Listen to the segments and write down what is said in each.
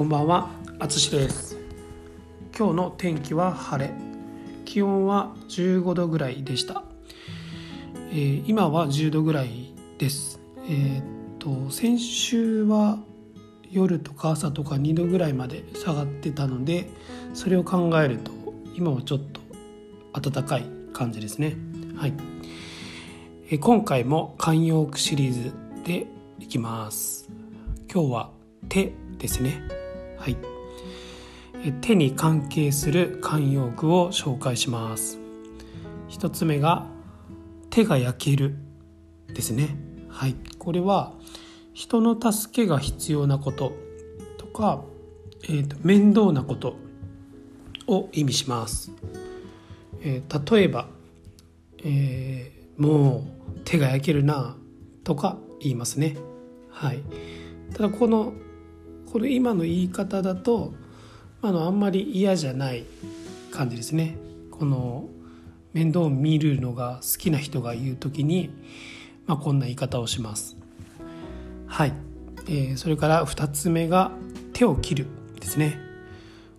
こんばんは、あつしです。今日の天気は晴れ。気温は15度ぐらいでした、えー、今は10度ぐらいです。えー、っと先週は夜とか朝とか2度ぐらいまで下がってたのでそれを考えると今はちょっと暖かい感じですね。はい、えー、今回も慣用句シリーズでいきます。今日は手ですね。はい。手に関係する慣用句を紹介します。一つ目が手が焼けるですね。はい。これは人の助けが必要なこと。とか、えーと、面倒なことを意味します、えー、例えば、えー、もう手が焼けるなとか言いますね。はい。ただこのこの今の言い方だとあのあんまり嫌じゃない感じですね。この面倒を見るのが好きな人が言う時に、まあ、こんな言い方をします。はい、えー、それから2つ目が手を切るですね。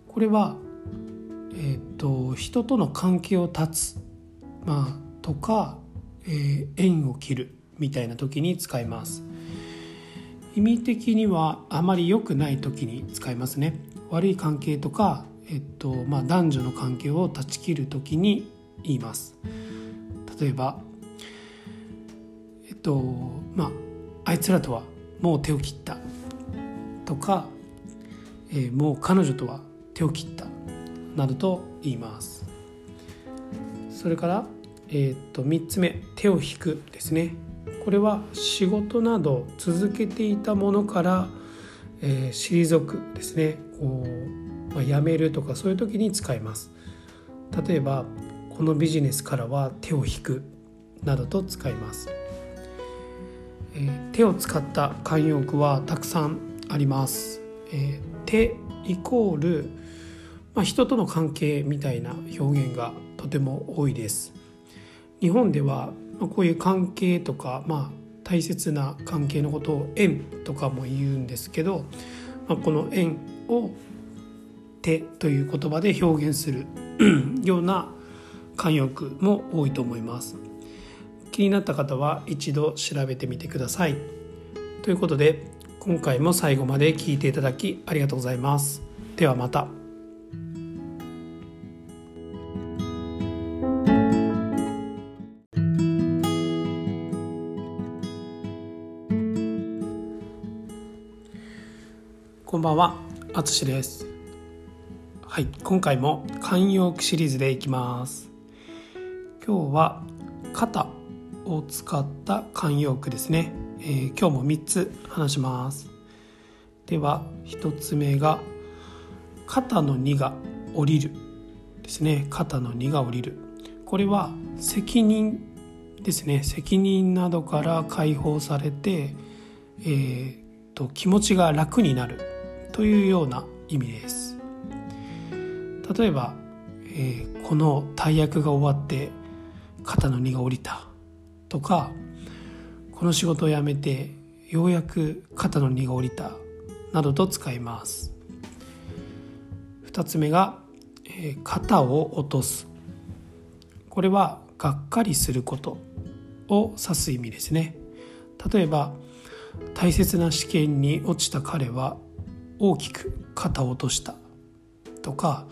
これはえっ、と人との関係を断つまあとか、えー、縁を切るみたいな時に使います。意味的にはあまり良くない時に使いますね。悪い関係とか、えっとまあ、男女の関係を断ち切る時に言います。例えばえっとまああいつらとはもう手を切ったとか、えー、もう彼女とは手を切ったなどと言います。それから、えー、っと3つ目手を引くですね。これは仕事など続けていたものから、えー、退くですね。こう、まあ、辞めるとかそういう時に使います。例えばこのビジネスからは手を引くなどと使います、えー、手を使った慣用句はたくさんあります、えー、手イコール、まあ、人との関係みたいな表現がとても多いです。日本では、こういう関係とか、まあ、大切な関係のことを縁とかも言うんですけど、まあ、この縁を手という言葉で表現する ような慣用句も多いと思います。気になった方は一度調べてみてください。ということで今回も最後まで聞いていただきありがとうございます。ではまた。こんばんは、あつしです。はい、今回も慣用句シリーズでいきます。今日は肩を使った慣用句ですね。えー、今日も3つ話します。では1つ目が肩の荷が下りるですね。肩の荷が下りる。これは責任ですね。責任などから解放されて、えーと気持ちが楽になるというような意味です。例えば、えー、この大役が終わって肩の荷が下りたとかこの仕事を辞めてようやく肩の荷が下りたなどと使います。2つ目が、えー、肩を落とす。これはがっかりすることを指す意味ですね。例えば大切な試験に落ちた彼は大きく肩を落としたとか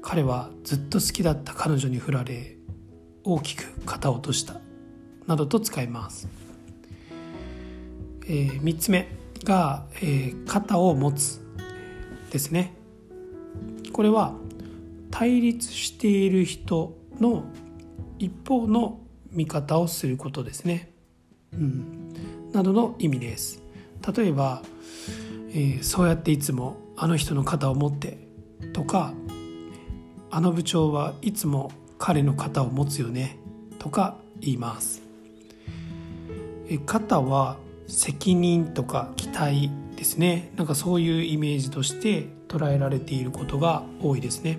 彼はずっと好きだった彼女に振られ大きく肩を落としたなどと使います、えー、3つ目が、えー、肩を持つですね。これは対立している人の一方の見方をすることですね、うん、などの意味です。例えばえー、そうやっていつもあの人の肩を持ってとかあの部長はいつも彼の肩を持つよねとか言います、えー、肩は責任とか期待ですね。なんかそういうイメージとして捉えられていることが多いですね、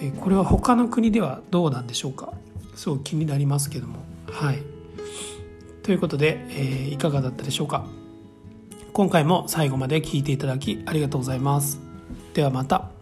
えー、これは他の国ではどうなんでしょうか？すごく気になりますけども。はい。ということで、えー、いかがだったでしょうか？今回も最後まで聞いていただきありがとうございます。ではまた。